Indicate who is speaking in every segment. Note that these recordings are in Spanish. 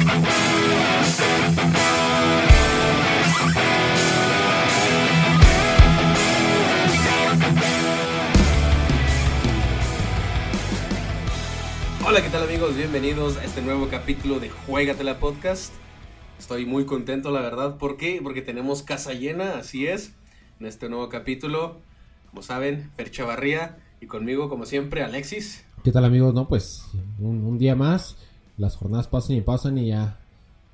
Speaker 1: Hola, ¿qué tal amigos? Bienvenidos a este nuevo capítulo de Juegatela Podcast. Estoy muy contento, la verdad. ¿Por qué? Porque tenemos casa llena, así es. En este nuevo capítulo, como saben, Fer Chavarría y conmigo, como siempre, Alexis.
Speaker 2: ¿Qué tal amigos? No, pues un día más. Las jornadas pasan y pasan y ya,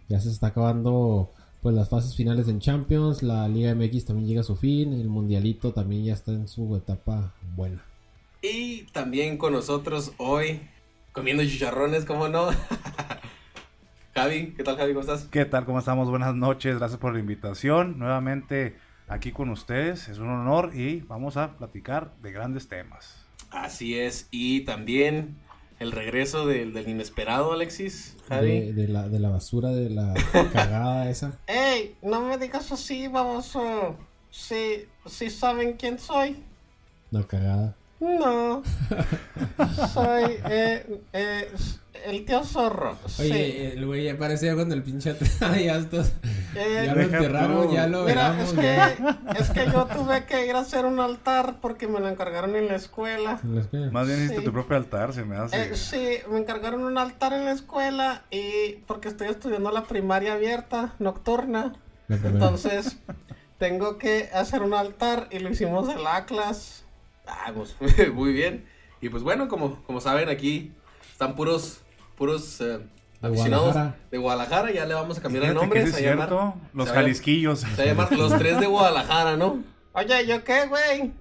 Speaker 2: ya se está acabando pues las fases finales en Champions. La Liga MX también llega a su fin. El Mundialito también ya está en su etapa buena.
Speaker 1: Y también con nosotros hoy, comiendo chicharrones, ¿cómo no? Javi, ¿qué tal Javi? ¿Cómo estás?
Speaker 3: ¿Qué tal? ¿Cómo estamos? Buenas noches. Gracias por la invitación. Nuevamente aquí con ustedes. Es un honor y vamos a platicar de grandes temas.
Speaker 1: Así es. Y también el regreso del, del inesperado, Alexis. Javi.
Speaker 2: De, de la, de la basura, de la cagada esa.
Speaker 1: ¡Ey! No me digas así, baboso. Sí, sí saben quién soy.
Speaker 2: La cagada.
Speaker 1: No. Soy eh, eh, el tío zorro.
Speaker 2: Oye,
Speaker 1: sí.
Speaker 2: el güey ya parecía cuando el pinche ya estos-
Speaker 1: Eh,
Speaker 2: ya lo
Speaker 3: tú.
Speaker 2: ya lo
Speaker 1: Mira,
Speaker 2: veramos.
Speaker 1: es
Speaker 2: ya.
Speaker 1: que, es que yo tuve que ir a hacer un altar porque me lo encargaron en la escuela.
Speaker 2: En la escuela.
Speaker 3: Más bien hiciste
Speaker 1: Sí.
Speaker 3: tu propio altar, se me hace.
Speaker 1: Eh, sí, me encargaron un altar en la escuela y porque estoy estudiando la primaria abierta, nocturna. Entonces, tengo que hacer un altar y lo hicimos en la clase. Ah, pues, muy bien. Y pues bueno, como, como saben, aquí están puros, puros eh,
Speaker 2: De Guadalajara.
Speaker 1: de Guadalajara. Ya le vamos a cambiar el
Speaker 3: Fíjate
Speaker 1: nombre.
Speaker 3: que es
Speaker 1: a llamar-
Speaker 3: cierto. Los jalisquillos.
Speaker 1: Se va a llamar Los Tres de Guadalajara, ¿no? Oye, ¿yo qué, güey?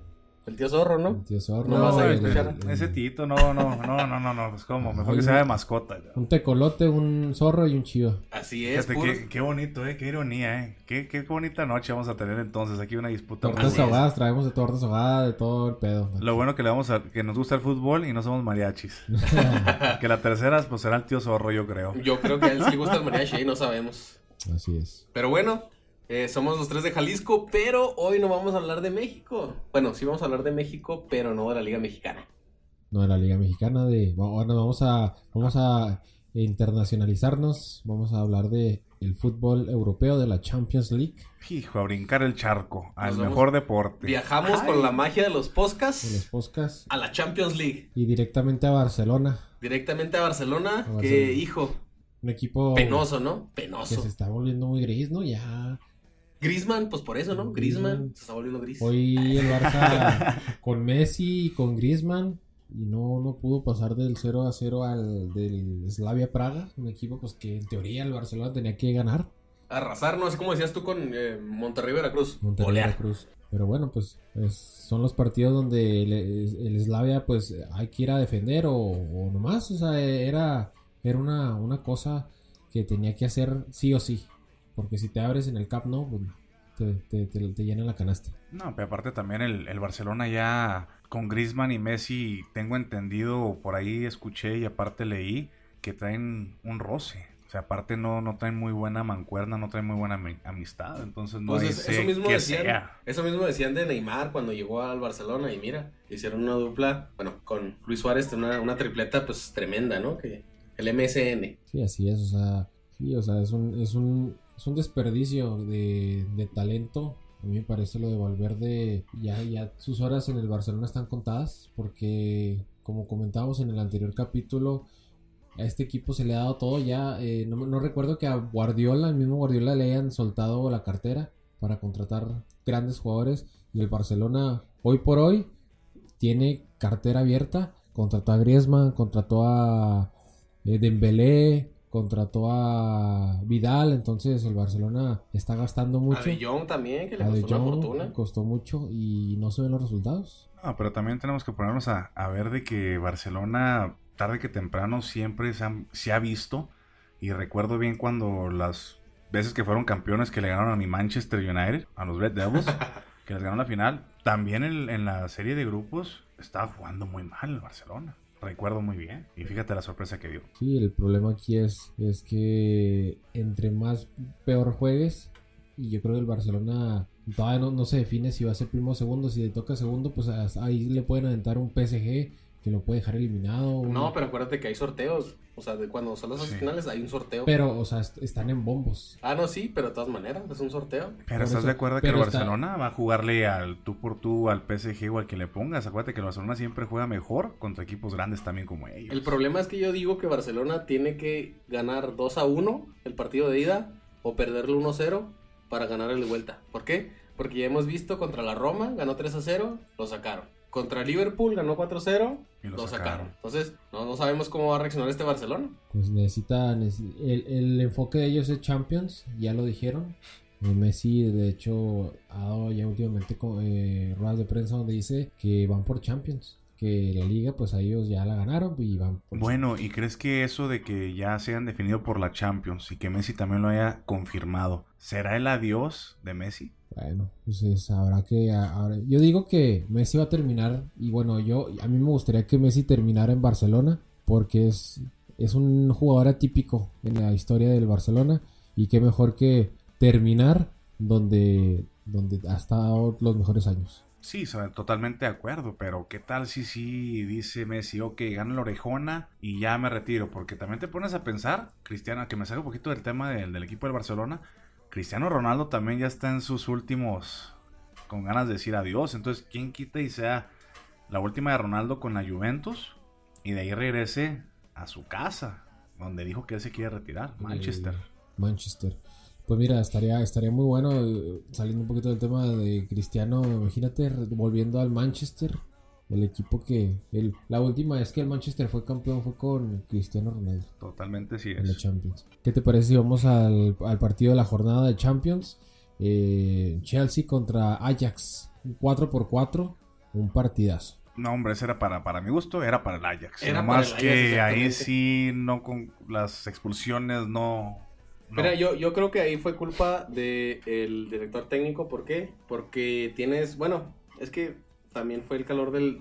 Speaker 1: El tío zorro, ¿no?
Speaker 2: El tío zorro.
Speaker 1: No vas a
Speaker 2: el-
Speaker 1: escuchar.
Speaker 2: el-
Speaker 3: Ese tito, no, no, no, no, no, no. Pues como, mejor
Speaker 2: Oye,
Speaker 3: que sea de mascota. ya.
Speaker 2: Un tecolote, un zorro y un chivo.
Speaker 1: Así es,
Speaker 3: Fíjate, qué, qué bonito, eh, qué ironía, eh. Qué, qué bonita noche vamos a tener entonces. Aquí una disputa.
Speaker 2: Tortas
Speaker 1: es.
Speaker 2: ahogadas, traemos de tortas ahogadas, de todo el pedo.
Speaker 3: Lo bueno que le vamos a, que nos gusta el fútbol y no somos mariachis. que la tercera, pues será el tío zorro, yo creo.
Speaker 1: Yo creo que a él sí le gusta el mariachi y no sabemos.
Speaker 2: Así es.
Speaker 1: Pero bueno, eh, somos los tres de Jalisco, pero hoy no vamos a hablar de México. Bueno, sí vamos a hablar de México, pero no de la Liga Mexicana.
Speaker 2: No, de la Liga Mexicana, de bueno, vamos a vamos a internacionalizarnos, vamos a hablar de el fútbol europeo de la Champions League,
Speaker 3: Hijo, a brincar el charco, al
Speaker 1: Nos vamos-
Speaker 3: mejor deporte.
Speaker 1: Viajamos
Speaker 3: Ay.
Speaker 1: con la magia de los
Speaker 2: de los
Speaker 1: podcasts
Speaker 2: podcasts
Speaker 1: a la Champions League.
Speaker 2: y directamente a Barcelona,
Speaker 1: Directamente a Barcelona,
Speaker 2: A Barcelona.
Speaker 1: que hijo,
Speaker 2: un equipo
Speaker 1: penoso, ¿no?
Speaker 2: que se
Speaker 1: Penoso.
Speaker 2: está volviendo muy gris, ¿no? Ya
Speaker 1: Griezmann, pues por eso, ¿no? Griezmann. se está volviendo gris.
Speaker 2: hoy el Barça con Messi y con Griezmann y no, no pudo pasar del 0 a 0 al del Slavia Praga, un equipo pues que en teoría el Barcelona tenía que ganar.
Speaker 1: Arrasar, no sé cómo decías tú con eh, Monterrey Veracruz.
Speaker 2: Monterrey. Veracruz. Pero bueno, pues es- son los partidos donde el, el Slavia pues hay que ir a defender o, o nomás, o sea, era, era una, una cosa que tenía que hacer sí o sí. Porque si te abres en el Cap no, pues te, te, te, te llenan la canasta.
Speaker 3: No, pero aparte también el, el Barcelona ya con Griezmann y Messi, tengo entendido, por ahí escuché y aparte leí que traen un roce. O sea, aparte no, no traen muy buena mancuerna, no traen muy buena ami- amistad. Entonces no
Speaker 1: Pues
Speaker 3: hay
Speaker 1: es- eso mismo decían,
Speaker 3: sea.
Speaker 1: eso mismo decían de Neymar cuando llegó al Barcelona y mira, hicieron una dupla, bueno, con Luis Suárez, una, una tripleta pues tremenda, ¿no? Que el MSN.
Speaker 2: Sí, así es, o sea, sí, o sea, es un, es un, es un desperdicio de, de talento. A mí me parece lo de Valverde, ya, ya sus horas en el Barcelona están contadas, porque como comentábamos en el anterior capítulo, a este equipo se le ha dado todo ya. eh, no, recuerdo que a Guardiola, el mismo Guardiola, le hayan soltado la cartera para contratar grandes jugadores. Y el Barcelona, hoy por hoy, tiene cartera abierta. Contrató a Griezmann, contrató a eh, Dembélé, contrató a Vidal. Entonces el Barcelona está gastando
Speaker 1: A
Speaker 2: mucho.
Speaker 1: De Jong también, que le
Speaker 2: A De
Speaker 1: costó una fortuna.
Speaker 2: costó mucho y no se ven los resultados.
Speaker 3: No, pero también tenemos que ponernos a, a ver de que Barcelona, tarde que temprano, siempre se, han- se ha visto. Y recuerdo bien cuando las veces que fueron campeones que le ganaron a mi Manchester United, a los Red Devils, que les ganó la final. También en, en la serie de grupos estaba jugando muy mal el Barcelona. Recuerdo muy bien. Y fíjate la sorpresa que dio.
Speaker 2: Sí, el problema aquí es, es que entre más peor juegues, y yo creo que el Barcelona todavía no, no se define si va a ser primo o segundo. Si le toca segundo, pues ahí le pueden aventar un PSG que lo puede dejar eliminado.
Speaker 1: No, pero acuérdate que hay sorteos. O sea, de cuando son las
Speaker 3: Sí.
Speaker 1: finales hay un sorteo.
Speaker 2: Pero, o sea, est- están en bombos.
Speaker 1: Ah, no, sí, pero de todas maneras, es un sorteo.
Speaker 3: Pero
Speaker 2: Por
Speaker 3: estás
Speaker 2: eso-
Speaker 3: de acuerdo que el
Speaker 2: está-
Speaker 3: Barcelona va a jugarle al tú por tú, al PSG o al que le pongas. Acuérdate que el Barcelona siempre juega mejor contra equipos grandes también como ellos.
Speaker 1: El problema es que yo digo que Barcelona tiene que ganar 2 a 1 el partido de ida o perderlo 1-0 para ganar el de vuelta. ¿Por qué? Porque ya hemos visto contra la Roma, ganó 3 a 0, lo sacaron. Contra Liverpool ganó 4-0,
Speaker 3: Y lo
Speaker 1: lo sacaron.
Speaker 3: sacaron.
Speaker 1: Entonces, no, no sabemos cómo va a reaccionar este Barcelona.
Speaker 2: Pues necesita, necesi- el, el enfoque de ellos es Champions, ya lo dijeron. Eh, Messi, de hecho, ha dado ya últimamente eh, ruedas de prensa donde dice que van por Champions. Que la liga, pues a ellos ya la ganaron y van por
Speaker 3: Bueno, ¿y crees que eso de que ya se hayan definido por la Champions y que Messi también lo haya confirmado, será el adiós de Messi?
Speaker 2: Bueno, pues es- habrá que. yo digo que Messi va a terminar. Y bueno, yo a mí me gustaría que Messi terminara en Barcelona. Porque es, es un jugador atípico en la historia del Barcelona. Y qué mejor que terminar donde, donde ha estado los mejores años.
Speaker 3: Sí, totalmente de acuerdo, pero ¿qué tal si sí dice Messi, ok, gana la orejona y ya me retiro? Porque también te pones a pensar, Cristiano, que me salga un poquito del tema del, del equipo del Barcelona, Cristiano Ronaldo también ya está en sus últimos, con ganas de decir adiós, entonces, ¿quién quita y sea la última de Ronaldo con la Juventus y de ahí regrese a su casa, donde dijo que él se quiere retirar, Manchester?
Speaker 2: El Manchester. Pues mira, estaría, estaría muy bueno, eh, saliendo un poquito del tema de Cristiano, imagínate volviendo al Manchester, el equipo que, el, la última vez que el Manchester fue campeón fue con Cristiano Ronaldo
Speaker 3: Totalmente sí
Speaker 2: en la
Speaker 3: es.
Speaker 2: Champions. ¿Qué te parece si vamos al, al partido de la jornada de Champions? Eh, Chelsea contra Ajax, un 4 por 4 un partidazo.
Speaker 3: No, hombre, ese era para, para mi gusto, era para el Ajax.
Speaker 1: Era
Speaker 3: más
Speaker 1: el Ajax,
Speaker 3: que ahí sí, no con las expulsiones, no. no.
Speaker 1: Mira, yo, yo creo que ahí fue culpa del director técnico. ¿Por qué? Porque tienes, bueno, es que también fue el calor del,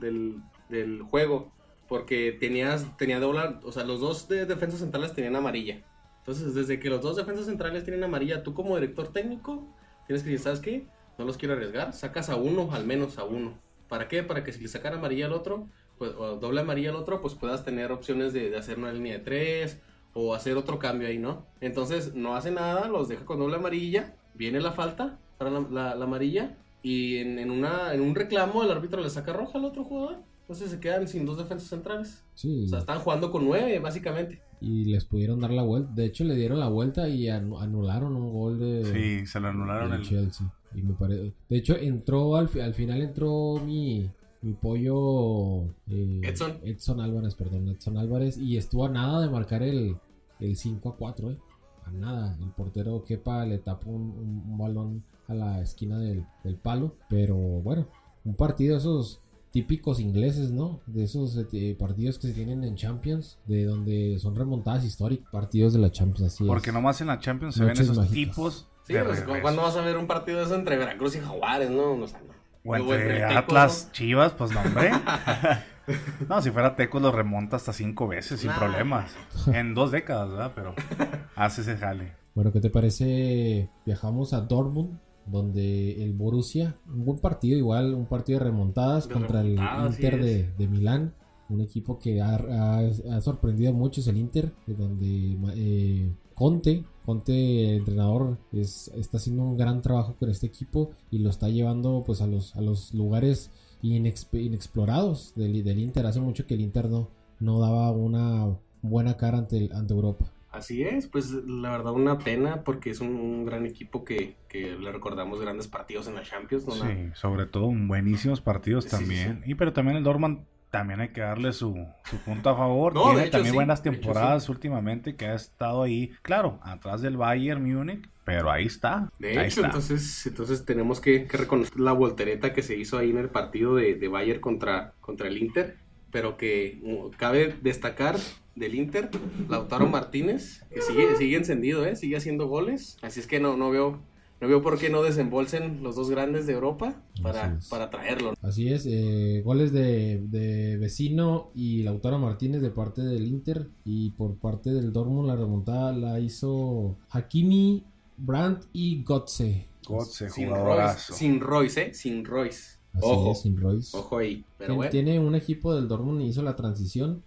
Speaker 1: del, juego. Porque tenías, tenía doble, o sea, los dos de defensas centrales tenían amarilla. Entonces, desde que los dos defensas centrales tienen amarilla, tú como director técnico tienes que decir, ¿sabes qué? No los quiero arriesgar, sacas a uno, al menos a uno. ¿Para qué? Para que si le sacan amarilla al otro, pues, o doble amarilla al otro, pues puedas tener opciones de, hacer una línea de tres o hacer otro cambio ahí, ¿no? Entonces no hace nada, los deja con doble amarilla, viene la falta para la amarilla y en, en una, en un reclamo el árbitro le saca roja al otro jugador. Entonces se quedan sin dos defensas centrales.
Speaker 2: Sí,
Speaker 1: O sea, están jugando con nueve, básicamente.
Speaker 2: y les pudieron dar la vuelta. De hecho, le dieron la vuelta y anu- anularon un gol de,
Speaker 3: Sí, se lo anularon el.
Speaker 2: Chelsea. Y me pare- De hecho, entró al, fi- al final entró mi, mi pollo eh,
Speaker 1: Edson.
Speaker 2: Edson Álvarez, perdón, Edson Álvarez. Y estuvo a nada de marcar el, el 5 a 4, eh. A nada. El portero Kepa le tapó un, un- un balón a la esquina del, del palo. Pero bueno, un partido de esos típicos ingleses, ¿no? De esos eh, partidos que se tienen en Champions, de donde son remontadas históricas, partidos de la Champions, así
Speaker 3: Porque
Speaker 2: es.
Speaker 3: nomás en la Champions se
Speaker 2: Noches
Speaker 3: ven esos
Speaker 2: mágicas.
Speaker 3: tipos
Speaker 1: Sí,
Speaker 3: de
Speaker 1: pues. ¿cuándo vas a ver un partido de eso entre Veracruz y Jaguares, no? O sea, no.
Speaker 3: O entre Atlas, Chivas, pues no, hombre. no, si fuera Tecos lo remonta hasta cinco veces sin
Speaker 1: Nah.
Speaker 3: problemas. En dos décadas, ¿verdad? Pero hace ese jale.
Speaker 2: Bueno, ¿qué te parece? Viajamos a Dortmund, donde el Borussia, un buen partido igual, un partido de remontadas
Speaker 1: De
Speaker 2: contra el Inter
Speaker 1: es.
Speaker 2: de, de Milán, un equipo que ha, ha- ha sorprendido a muchos el Inter, de donde eh, Conte, Conte el entrenador, es, está haciendo un gran trabajo con este equipo y lo está llevando pues a los, a los lugares inexp- inexplorados del, del Inter. Hace mucho que el Inter no, no daba una buena cara ante, ante Europa.
Speaker 1: Así es, pues la verdad una pena porque es un, un gran equipo que, que le recordamos grandes partidos en la Champions, ¿no?
Speaker 3: Sí, sobre todo buenísimos partidos
Speaker 1: Sí, sí,
Speaker 3: también. Y pero también el Dortmund también hay que darle su, su punto a favor.
Speaker 1: No,
Speaker 3: Tiene
Speaker 1: hecho,
Speaker 3: también buenas
Speaker 1: hecho,
Speaker 3: temporadas últimamente que ha estado ahí, claro, atrás del Bayern Múnich, pero ahí está.
Speaker 1: De
Speaker 3: ahí
Speaker 1: hecho,
Speaker 3: está.
Speaker 1: entonces, entonces tenemos que, que reconocer la voltereta que se hizo ahí en el partido de, de Bayern contra, contra el Inter, pero que cabe destacar del Inter, Lautaro Martínez, que sigue, sigue encendido, ¿eh? sigue haciendo goles, así es que no, no veo... No veo por qué no desembolsen los dos grandes de Europa para, para traerlo.
Speaker 2: Así es, eh, goles de, de Vecino y Lautaro Martínez de parte del Inter y por parte del Dortmund la remontada la hizo Hakimi, Brandt y Gotze.
Speaker 3: Götze,
Speaker 1: Sin. Royce, sin Royce, ¿eh? Sin Royce. Ojo,
Speaker 2: sin Royce.
Speaker 1: Ojo ahí. Pero
Speaker 2: Tiene-
Speaker 1: bueno.
Speaker 2: Tiene un equipo del Dortmund hizo la transición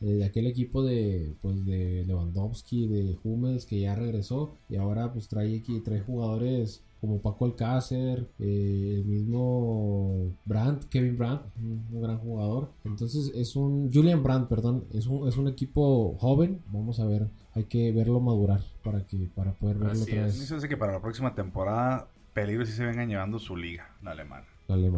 Speaker 2: eh, de aquel equipo de pues de Lewandowski, de Hummels que ya regresó y ahora pues trae aquí trae jugadores como Paco Alcácer, eh, el mismo Brandt, Kevin Brandt, un, un gran jugador. Entonces es un Julian Brandt, perdón, es un, es un equipo joven. Vamos a ver, hay que verlo madurar para que para poder verlo
Speaker 1: Así
Speaker 2: otra
Speaker 1: es.
Speaker 2: Vez.
Speaker 3: me que para la próxima temporada peligro sí se vengan llevando su liga, la alemana.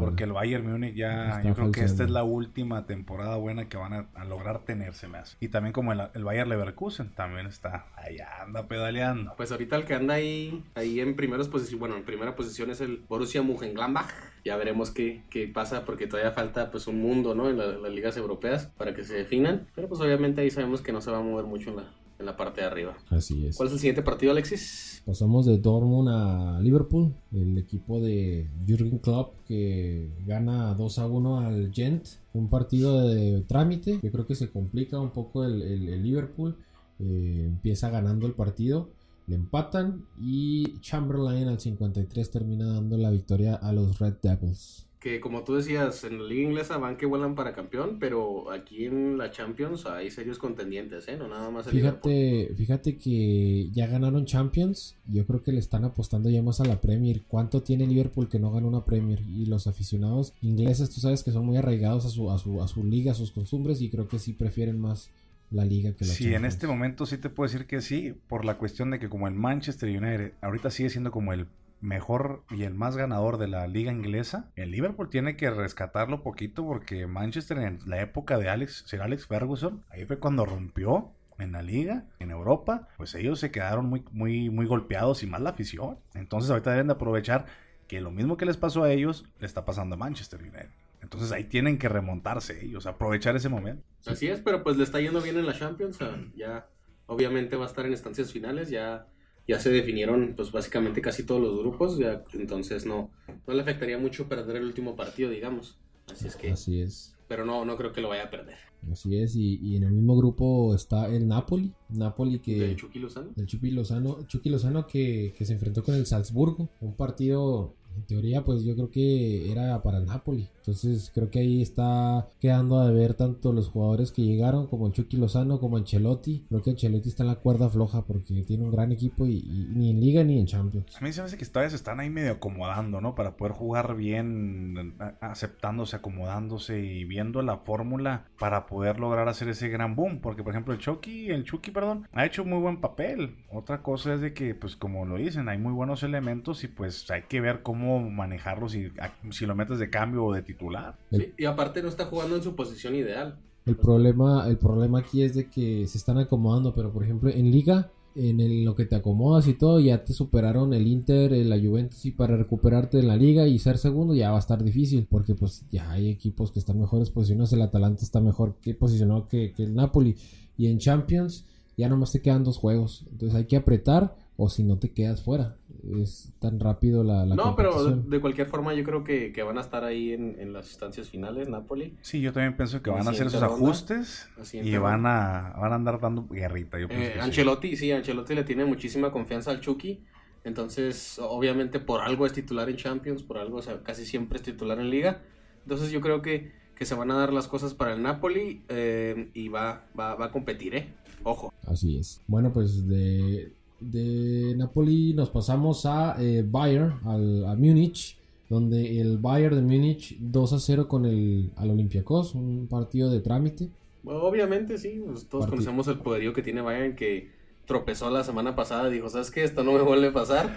Speaker 3: Porque el Bayern Múnich ya,
Speaker 2: Está
Speaker 3: yo creo que esta es la última temporada buena que van a, a lograr tener, se me hace. Y también como el, el Bayern Leverkusen también está, ahí anda pedaleando.
Speaker 1: Pues ahorita el que anda ahí, ahí en primeras posiciones, bueno, en primera posición es el Borussia Mönchengladbach. Ya veremos qué, qué pasa porque todavía falta pues un mundo, ¿no? En la- las ligas europeas para que se definan. Pero pues obviamente ahí sabemos que no se va a mover mucho en la, en la parte de arriba.
Speaker 2: Así es.
Speaker 1: ¿Cuál es el siguiente partido, Alexis?
Speaker 2: Pasamos de Dortmund a Liverpool, el equipo de Jürgen Klopp que gana 2 a 1 al Gent, un partido de trámite, yo creo que se complica un poco el, el- el Liverpool, eh, empieza ganando el partido, le empatan y Chamberlain al 53 termina dando la victoria a los Red Devils.
Speaker 1: Que como tú decías, en la liga inglesa van que vuelan para campeón, pero aquí en la Champions hay serios contendientes, ¿eh? No nada más el Liverpool.
Speaker 2: Fíjate, fíjate que ya ganaron Champions. Yo creo que le están apostando ya más a la Premier. ¿Cuánto tiene Liverpool que no gana una Premier? Y los aficionados ingleses, tú sabes que son muy arraigados a su, a su, a su liga, a sus costumbres, y creo que sí prefieren más la liga que la
Speaker 3: Sí, en
Speaker 2: Champions.
Speaker 3: este momento sí te puedo decir que sí, por la cuestión de que como el Manchester United ahorita sigue siendo como el mejor y el más ganador de la liga inglesa, el Liverpool tiene que rescatarlo poquito porque Manchester en la época de Alex, Sir Alex Ferguson, ahí fue cuando rompió en la liga, en Europa, pues ellos se quedaron muy, muy, muy golpeados y más la afición. Entonces ahorita deben de aprovechar que lo mismo que les pasó a ellos, le está pasando a Manchester United. Entonces ahí tienen que remontarse ellos, aprovechar ese momento.
Speaker 1: Así es, pero pues le está yendo bien en la Champions. Ya, obviamente va a estar en estancias finales. Ya, ya se definieron, pues básicamente casi todos los grupos. Ya, entonces no, no le afectaría mucho perder el último partido, digamos. Así es que,
Speaker 2: Así es.
Speaker 1: pero no, no creo que lo vaya a perder.
Speaker 2: Así es. Y, y en el mismo grupo está el Napoli. Napoli que.
Speaker 1: ¿De Chucky Lozano?
Speaker 2: del Chucky Lozano, Chucky Lozano que, que se enfrentó con el Salzburgo, un partido en teoría pues yo creo que era para el Napoli, entonces creo que ahí está quedando a ver tanto los jugadores que llegaron como el Chucky Lozano como Ancelotti, creo que Ancelotti está en la cuerda floja porque tiene un gran equipo y, ni en liga ni en Champions.
Speaker 3: A mí se me hace que todavía se están ahí medio acomodando, ¿no? Para poder jugar bien, aceptándose, acomodándose y viendo la fórmula para poder lograr hacer ese gran boom. Porque, por ejemplo, el Chucky, el Chucky, perdón, ha hecho muy buen papel. Otra cosa es de que, pues, como lo dicen, hay muy buenos elementos y pues hay que ver cómo manejarlos y a- si lo metes de cambio o de titular.
Speaker 1: Sí, y aparte no está jugando en su posición ideal.
Speaker 2: El problema, el problema aquí es de que se están acomodando, pero por ejemplo en liga, en el- lo que te acomodas y todo, ya te superaron el Inter, el- la Juventus y para recuperarte en la liga y ser segundo ya va a estar difícil, porque pues ya hay equipos que están mejores posicionados, el Atalanta está mejor que posicionado que, que el Napoli y en Champions ya nomás te quedan dos juegos, entonces hay que apretar o si no te quedas fuera, es tan rápido la, la
Speaker 1: no, pero de, de cualquier forma yo creo que, que van a estar ahí en, en las instancias finales, Napoli.
Speaker 3: Sí, yo también pienso que van a hacer
Speaker 1: ronda.
Speaker 3: ajustes y van a, van a andar dando guerrita. Yo pienso
Speaker 1: Eh,
Speaker 3: sí.
Speaker 1: Ancelotti, sí, Ancelotti le tiene muchísima confianza al Chucky. Entonces, obviamente, por algo es titular en Champions, por algo, o sea, casi siempre es titular en Liga. Entonces, yo creo que, que se van a dar las cosas para el Napoli eh, y va, va, va a competir, ¿eh? Ojo.
Speaker 2: Así es. Bueno, pues de, de Napoli nos pasamos a eh, Bayern, al, a Múnich, donde el Bayern de Múnich 2 a 0 con el al Olympiacos, un partido de trámite.
Speaker 1: Obviamente, sí, pues, todos
Speaker 2: Partido.
Speaker 1: conocemos el poderío que tiene Bayern que tropezó la semana pasada dijo, ¿sabes qué? Esto no me vuelve a pasar,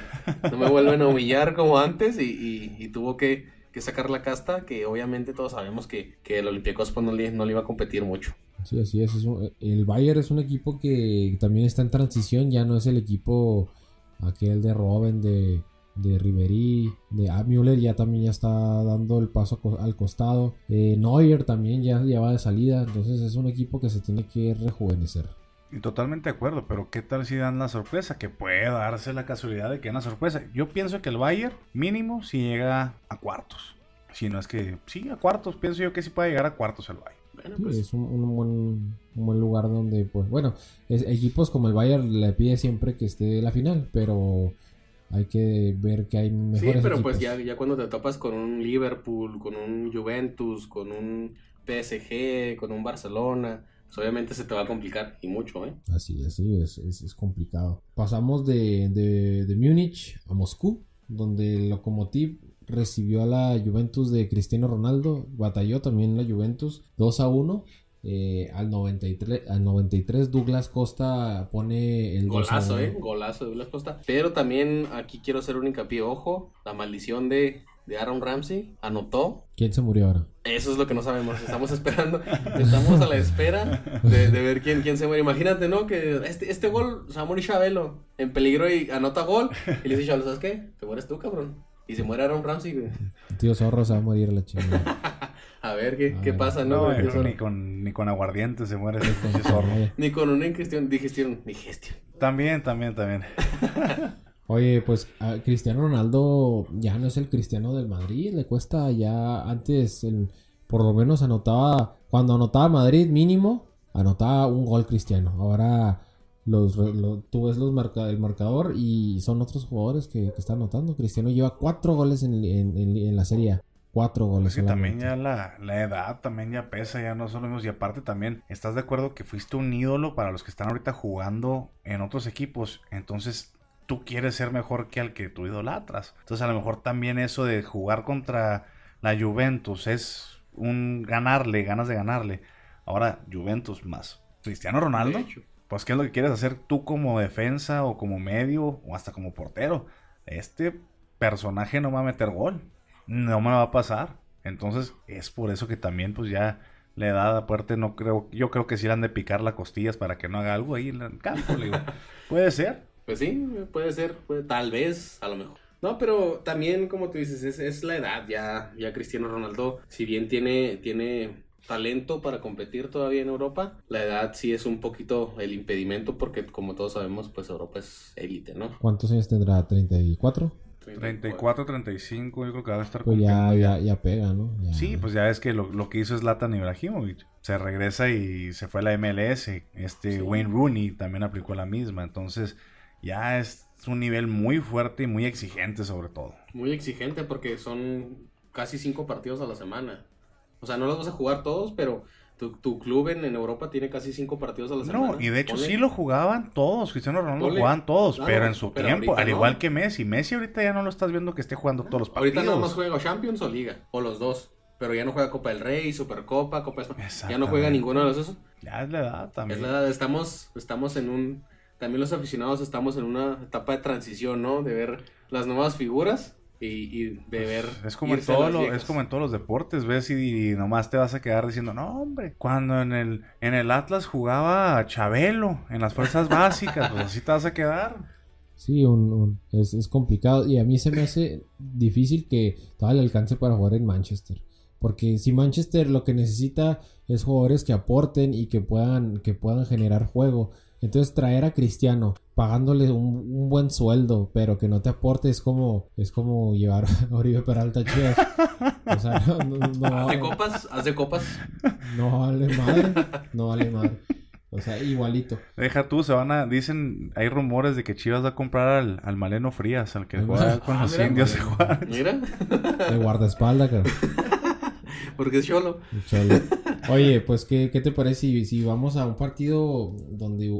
Speaker 1: no me vuelven a humillar como antes y, y- y tuvo que, que sacar la casta, que obviamente todos sabemos que, que el Olympiacos pues, no, le, no le iba a competir mucho.
Speaker 2: Sí, así es. el Bayern es un equipo que también está en transición, ya no es el equipo aquel de Robben, de, de Ribery, de ah, ya también ya está dando el paso al costado. Eh, Neuer también ya, ya va de salida, entonces es un equipo que se tiene que rejuvenecer.
Speaker 3: Y totalmente de acuerdo, pero ¿qué tal si dan la sorpresa? Que puede darse la casualidad de que den la sorpresa. Yo pienso que el Bayern, mínimo, si llega a cuartos. Si no es que, sí, a cuartos, pienso yo que sí puede llegar a cuartos el Bayern.
Speaker 1: Bueno,
Speaker 2: Sí,
Speaker 1: pues
Speaker 2: es un, un buen, un buen lugar donde, pues, bueno, es- equipos como el Bayern le pide siempre que esté la final, pero hay que ver que hay mejores
Speaker 1: Sí, pero pues ya, ya cuando te topas con un Liverpool, con un Juventus, con un PSG, con un Barcelona, pues obviamente se te va a complicar y mucho, ¿eh?
Speaker 2: Así, así es, es, es complicado. Pasamos de, de, de Múnich a Moscú, donde el Lokomotiv recibió a la Juventus de Cristiano Ronaldo, batalló también la Juventus 2 a 1. eh, al, 93, al 93 Douglas Costa pone el 2 a
Speaker 1: Golazo,
Speaker 2: 1.
Speaker 1: ¿eh? Golazo de Douglas Costa. Pero también aquí quiero hacer un hincapié, ojo, la maldición de, de Aaron Ramsey anotó.
Speaker 2: ¿Quién se murió ahora?
Speaker 1: Eso es lo que no sabemos. Estamos esperando. Estamos a la espera de, de ver quién, quién se muere. Imagínate, ¿no? Que este, este gol se va a morir Chabelo en peligro y anota gol. Y le dice Chabelo, ¿sabes qué? Te mueres tú, cabrón. Y se muere Aaron Ramsey, güey.
Speaker 2: El tío Zorro se va a morir a la chingada.
Speaker 1: A ver qué,
Speaker 2: A
Speaker 1: qué
Speaker 2: ver.
Speaker 1: pasa, ¿no?
Speaker 3: No, eh,
Speaker 1: Eso-
Speaker 3: ni, con, ni con aguardiente se muere ese zorro.
Speaker 1: Ni con una ingestión, digestión, digestión.
Speaker 3: También, también, también.
Speaker 2: Oye, pues a Cristiano Ronaldo ya no es el Cristiano del Madrid, le cuesta ya antes, el, por lo menos anotaba, cuando anotaba Madrid mínimo, anotaba un gol Cristiano. Ahora los, lo- tú ves los marca, el marcador y son otros jugadores que, que están anotando. Cristiano lleva cuatro goles en, en- en- en la Serie. Cuatro goles.
Speaker 3: Es que también ya la, la edad también ya pesa, ya no son los mismos. Y aparte también, ¿estás de acuerdo que fuiste un ídolo para los que están ahorita jugando en otros equipos? Entonces, tú quieres ser mejor que al que tú idolatras. Entonces, a lo mejor también eso de jugar contra la Juventus es un ganarle, ganas de ganarle. Ahora, Juventus más Cristiano Ronaldo. Pues, ¿qué es lo que quieres hacer tú como defensa o como medio o hasta como portero? Este personaje no va a meter gol. No me va a pasar. Entonces, es por eso que también, pues ya la edad aparte, no creo. Yo creo que sí le han de picar las costillas para que no haga algo ahí en el campo. le digo. Puede ser.
Speaker 1: Pues sí, puede ser, puede- tal vez, a lo mejor. No, pero también, como tú dices, es, es la edad. Ya, ya Cristiano Ronaldo, si bien tiene, tiene talento para competir todavía en Europa, la edad sí es un poquito el impedimento porque, como todos sabemos, pues Europa es élite, ¿no?
Speaker 2: ¿Cuántos años tendrá? ¿34?
Speaker 3: 34, 35, yo creo que va a estar
Speaker 2: Pues ya, ya, ya pega, ¿no? Ya.
Speaker 3: Sí, pues ya es que lo, lo que hizo es Latan Ibrahimovic. Se regresa y se fue a la MLS. Este
Speaker 1: Sí.
Speaker 3: Wayne Rooney también aplicó la misma. Entonces, ya es un nivel muy fuerte y muy exigente sobre todo.
Speaker 1: Muy exigente porque son casi cinco partidos a la semana. O sea, no los vas a jugar todos, pero tu, tu club en, en Europa tiene casi cinco partidos a la semana.
Speaker 3: No, y de hecho
Speaker 1: Ponle-
Speaker 3: sí lo jugaban todos, Cristiano Ronaldo
Speaker 1: Ponle-
Speaker 3: jugaban todos,
Speaker 1: claro,
Speaker 3: pero en su
Speaker 1: pero
Speaker 3: tiempo, al
Speaker 1: no.
Speaker 3: igual que Messi. Messi ahorita ya no lo estás viendo que esté jugando todos los partidos.
Speaker 1: Ahorita nada más juega Champions o Liga, o los dos. Pero ya no juega Copa del Rey, Supercopa, Copa España. Ya no juega ninguno de los esos.
Speaker 3: Ya es la edad también.
Speaker 1: Es la edad, estamos, estamos en un... También los aficionados estamos en una etapa de transición, ¿no? De ver las nuevas figuras y, y de ver...
Speaker 3: Pues, Es como, en todo
Speaker 1: las
Speaker 3: lo- es como en todos los deportes, ves y, y nomás te vas a quedar diciendo, no hombre, cuando en el, en el Atlas jugaba Chabelo, en las fuerzas básicas, pues así te vas a quedar.
Speaker 2: Sí, un- un- es, es complicado y a mí se me hace difícil que todavía le alcance para jugar en Manchester. Porque si Manchester lo que necesita es jugadores que aporten y que puedan, que puedan generar juego. Entonces traer a Cristiano pagándole un, un buen sueldo, pero que no te aporte es como, es como llevar a Oribe Peralta a Chivas. O sea, no, no, no-
Speaker 1: Hace copas, hace copas.
Speaker 2: no vale madre, no vale madre. O sea, igualito.
Speaker 3: Deja tú, se van a, dicen, hay rumores de que Chivas va a comprar al, al Maleno Frías, al que juega con
Speaker 1: ah,
Speaker 3: los
Speaker 1: mira,
Speaker 3: indios de. Juárez.
Speaker 1: Mira,
Speaker 2: De guardaespaldas, cara.
Speaker 1: porque es cholo.
Speaker 2: Cholo. Oye, pues, ¿qué, qué te parece si, si vamos a un partido donde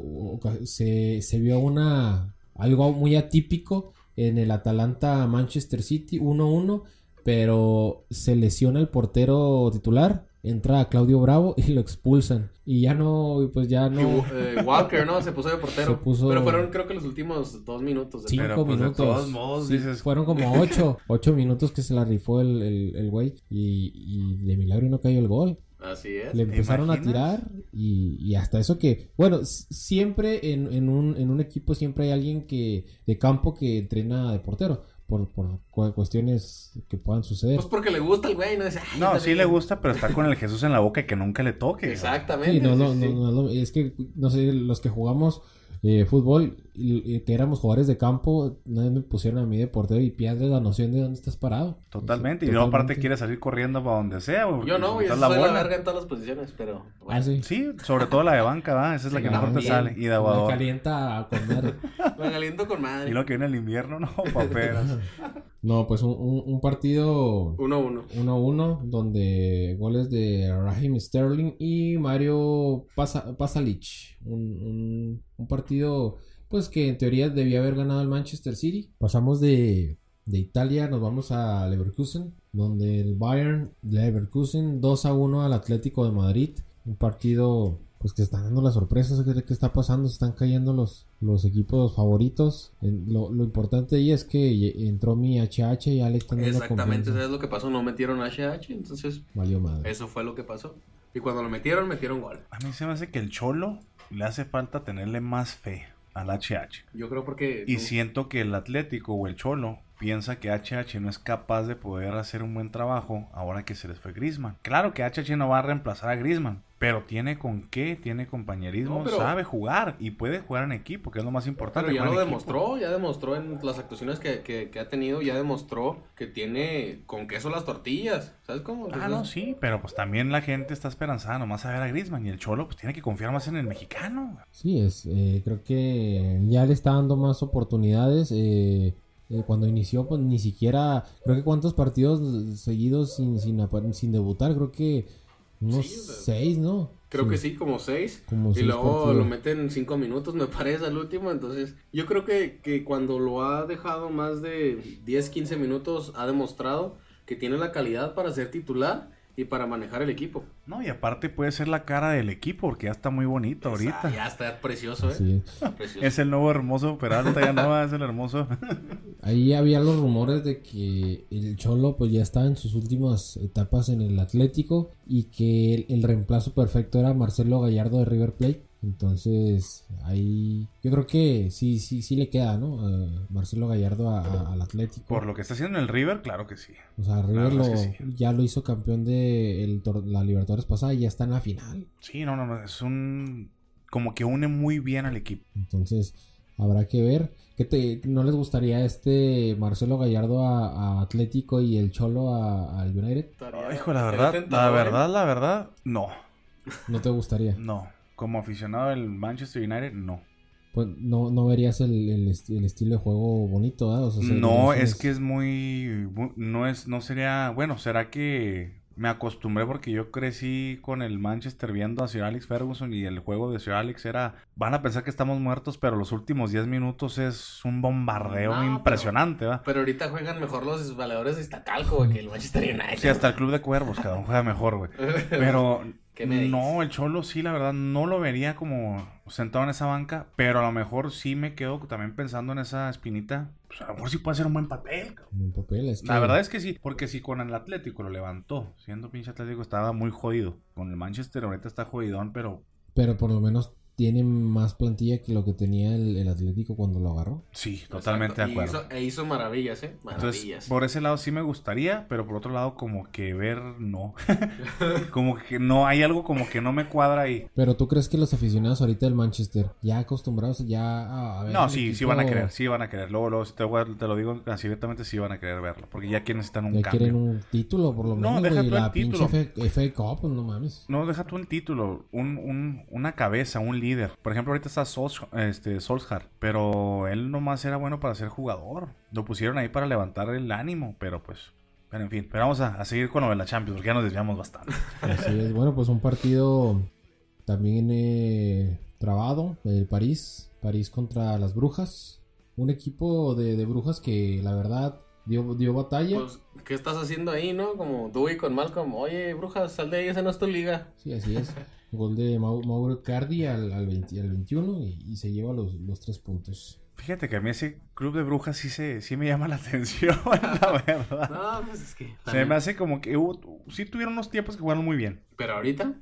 Speaker 2: se, se vio una algo muy atípico en el Atalanta Manchester City 1-1, pero se lesiona el portero titular, entra Claudio Bravo y lo expulsan. Y ya no, pues ya
Speaker 1: Y,
Speaker 2: no.
Speaker 1: eh, Walker, ¿no? Se puso de portero.
Speaker 2: Se puso-
Speaker 1: Pero fueron creo que los últimos dos minutos. de-
Speaker 2: Cinco
Speaker 3: Pero, pues, de
Speaker 2: minutos.
Speaker 3: todos modos,
Speaker 2: Sí,
Speaker 3: dices-
Speaker 2: Fueron como ocho, ocho minutos que se la rifó el, el, el güey. Y, y de milagro no cayó el gol.
Speaker 1: Así es.
Speaker 2: Le empezaron a tirar y, y hasta eso que, bueno, siempre en, en, un, en un equipo siempre hay alguien que de campo que entrena de portero por, por cu- cuestiones que puedan suceder.
Speaker 1: Pues porque le gusta el güey, ¿no? Dice, "Ay,
Speaker 3: No, sí
Speaker 1: también".
Speaker 3: le gusta, pero está con el Jesús en la boca y que nunca le toque.
Speaker 1: Exactamente.
Speaker 2: Sí, no,
Speaker 1: sí,
Speaker 2: no,
Speaker 1: sí.
Speaker 2: no, no, no, es que, no sé, los que jugamos eh, fútbol, y- y que éramos jugadores de campo, nadie me pusieron a mí de portero y pierdes la noción de dónde estás parado.
Speaker 3: Totalmente. Y luego aparte quiere salir corriendo para donde sea. güey,
Speaker 1: Yo no,
Speaker 3: estás
Speaker 1: soy
Speaker 3: la
Speaker 1: la, verga en todas las posiciones, pero...
Speaker 2: Ah, sí.
Speaker 3: Sí, sobre todo la de banca, ¿va? Esa es la
Speaker 1: Sí,
Speaker 3: que mejor te sale. Y de
Speaker 2: Me
Speaker 3: aguador.
Speaker 2: calienta a comer.
Speaker 1: Me Me caliento con madre.
Speaker 3: Y lo que viene el invierno, no, paperas.
Speaker 2: No, pues un, un- un partido
Speaker 1: 1-1.
Speaker 2: 1-1 donde goles de Raheem Sterling y Mario Pasa- Pasalic. Un, un- un partido pues que en teoría debía haber ganado el Manchester City. Pasamos de, de Italia, nos vamos a Leverkusen, donde el Bayern Leverkusen 2-1 al Atlético de Madrid. Un partido pues que están dando las sorpresas, ¿qué, qué está pasando? Se están cayendo los, los equipos favoritos. En- Lo, lo importante ahí es que entró mi HH y ya le están dando
Speaker 1: Exactamente. ¿sabes lo que pasó? No metieron HH, entonces
Speaker 2: Valió madre.
Speaker 1: eso fue lo que pasó. Y cuando lo metieron, metieron gol.
Speaker 3: A mí se me hace que el Cholo le hace falta tenerle más fe al HH.
Speaker 1: Yo creo porque...
Speaker 3: Y
Speaker 1: no-
Speaker 3: siento que el Atlético o el Cholo piensa que HH no es capaz de poder hacer un buen trabajo ahora que se les fue Grisman. Claro que HH no va a reemplazar a Grisman, pero tiene con qué, tiene compañerismo,
Speaker 1: No, pero-
Speaker 3: sabe jugar y puede jugar en equipo, que es lo más importante.
Speaker 1: Pero ya lo demostró, ya demostró en las actuaciones que, que- que ha tenido, ya demostró que tiene con queso las tortillas. ¿Sabes cómo?
Speaker 3: Ah, no, sí, pero pues también la gente está esperanzada nomás a ver a Grisman y el Cholo pues tiene que confiar más en el mexicano.
Speaker 2: Sí, es, eh, creo que ya le está dando más oportunidades. eh, eh, cuando inició, pues ni siquiera, creo que cuántos partidos seguidos sin, sin, sin debutar, creo que unos
Speaker 1: Sí,
Speaker 2: seis, ¿no?
Speaker 1: Creo que sí, como seis.
Speaker 2: Como
Speaker 1: y
Speaker 2: seis
Speaker 1: luego
Speaker 2: partidos.
Speaker 1: lo meten cinco minutos, me parece, al último. Entonces, yo creo que, que cuando lo ha dejado más de 10, 15 minutos, ha demostrado que tiene la calidad para ser titular y para manejar el equipo.
Speaker 3: No, y aparte puede ser la cara del equipo porque ya está muy bonito ahorita.
Speaker 1: Ah, ya está precioso, ¿eh?
Speaker 2: Sí.
Speaker 1: Precioso.
Speaker 3: Es el nuevo hermoso Peralta, ya no es el hermoso.
Speaker 2: Ahí había los rumores de que el Cholo pues ya estaba en sus últimas etapas en el Atlético y que el, el reemplazo perfecto era Marcelo Gallardo de River Plate. Entonces ahí yo creo que sí, sí, sí le queda, ¿no? Marcelo Gallardo a- a- al Atlético.
Speaker 3: Por lo que está haciendo en el River, claro que sí.
Speaker 2: O sea, River lo-
Speaker 3: sí.
Speaker 2: ya lo hizo campeón de el la Libertadores pasada y ya está en la final.
Speaker 3: Sí, no, no, no, es un... Como que une muy bien al equipo.
Speaker 2: Entonces, habrá que ver. ¿Qué te, ¿No les gustaría este Marcelo Gallardo a, a Atlético y el Cholo a- al United?
Speaker 3: Hijo, la verdad, la
Speaker 1: ¿eh?
Speaker 3: verdad, la verdad, no,
Speaker 2: ¿No te gustaría?
Speaker 3: no. Como aficionado del Manchester United, no.
Speaker 2: Pues no, no verías el, el, est- el estilo de juego bonito, ¿verdad? O sea, se-
Speaker 3: No,
Speaker 2: es-
Speaker 3: que es muy, mu- no es, no sería, bueno, será que me acostumbré porque yo crecí con el Manchester viendo a Sir Alex Ferguson y el juego de Sir Alex era, van a pensar que estamos muertos, pero los últimos 10 minutos es un bombardeo
Speaker 1: No, pero-
Speaker 3: impresionante, ¿va?
Speaker 1: Pero ahorita juegan mejor los valedores de Iztacalco, güey, que el Manchester United.
Speaker 3: Sí, hasta el Club de Cuervos, cada uno juega mejor, güey. Pero
Speaker 1: ¿Qué me dices?
Speaker 3: no, el Cholo sí, la verdad, no lo vería como sentado en esa banca, pero a lo mejor sí me quedo también pensando en esa espinita. Pues a lo mejor sí puede ser un buen papel, cabrón.
Speaker 2: en papel, es que-
Speaker 3: La verdad es que sí, porque si con el Atlético lo levantó, siendo pinche Atlético estaba muy jodido. Con el Manchester ahorita está jodidón, pero
Speaker 2: Pero por lo menos tiene más plantilla que lo que tenía el, el Atlético cuando lo agarró.
Speaker 3: sí, totalmente
Speaker 1: Exacto.
Speaker 3: de
Speaker 1: Y
Speaker 3: acuerdo.
Speaker 1: hizo- e hizo maravillas, ¿eh? Maravillas.
Speaker 3: Entonces, por ese lado sí me gustaría, pero por otro lado como que ver no. como que no, hay algo como que no me cuadra ahí.
Speaker 2: Pero tú crees que los aficionados ahorita del Manchester, ya acostumbrados ya a, ver
Speaker 3: No,
Speaker 2: un
Speaker 3: sí, sí van a querer, sí van a querer. Luego, luego si te, voy a- te lo digo así directamente, sí van a querer verlo. Porque ya quieren necesitan un
Speaker 2: Ya
Speaker 3: cambio.
Speaker 2: quieren un título, por lo
Speaker 3: No,
Speaker 2: menos,
Speaker 3: deja
Speaker 2: güey,
Speaker 3: tú el
Speaker 2: La pinche
Speaker 3: título.
Speaker 2: F- FA Cup, pues, no mames.
Speaker 3: No, deja tú el título, un, un- una cabeza, un líder. Por ejemplo, ahorita está este, Solskjaer, pero él nomás era bueno para ser jugador. Lo pusieron ahí para levantar el ánimo, pero pues... Pero en fin, pero vamos a, a seguir con lo de la Champions, porque ya nos desviamos bastante.
Speaker 2: Así es. Bueno, pues un partido también eh, trabado, el París. París contra las Brujas. Un equipo de, de Brujas que la verdad dio, dio batalla.
Speaker 1: Pues, ¿qué estás haciendo ahí, no? Como Dewey con Malcolm. Oye, brujas, sal de ahí, esa no es tu liga.
Speaker 2: Sí, así es. Gol de Mau- Mauro Cardi al, al, 20 al 21 y, y se lleva los, los tres puntos.
Speaker 3: Fíjate que a mí ese club de brujas sí, se, sí me llama la atención, la verdad.
Speaker 1: No, pues es que.
Speaker 3: Se me hace como que hubo, sí tuvieron unos tiempos que jugaron muy bien.
Speaker 1: Pero ahorita.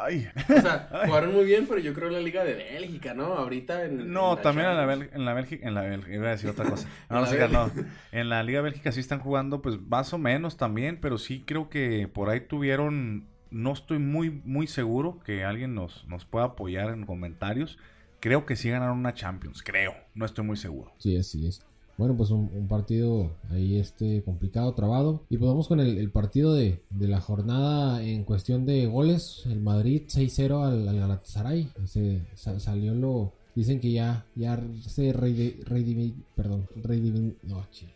Speaker 3: Ay.
Speaker 1: O sea, jugaron muy bien, pero yo creo en la Liga de Bélgica, ¿no? Ahorita en.
Speaker 3: No,
Speaker 1: en
Speaker 3: también en la, en la Bélgica, en la Bélgica, iba a decir otra cosa. No, no,
Speaker 1: la
Speaker 3: sé no.
Speaker 1: Bélgica.
Speaker 3: En la Liga Bélgica sí están jugando, pues más o menos también, pero sí creo que por ahí tuvieron, no estoy muy, muy seguro que alguien nos, nos pueda apoyar en comentarios. Creo que sí ganaron una Champions, creo, no estoy muy seguro.
Speaker 2: Sí, así es. Bueno, pues un, un partido ahí este complicado, trabado. Y pues vamos con el, el partido de, de la jornada en cuestión de goles. El Madrid 6-0 al, al Galatasaray. Se, sa- salió lo, Dicen que ya, ya se redivin... Perdón, redivin... No, chido.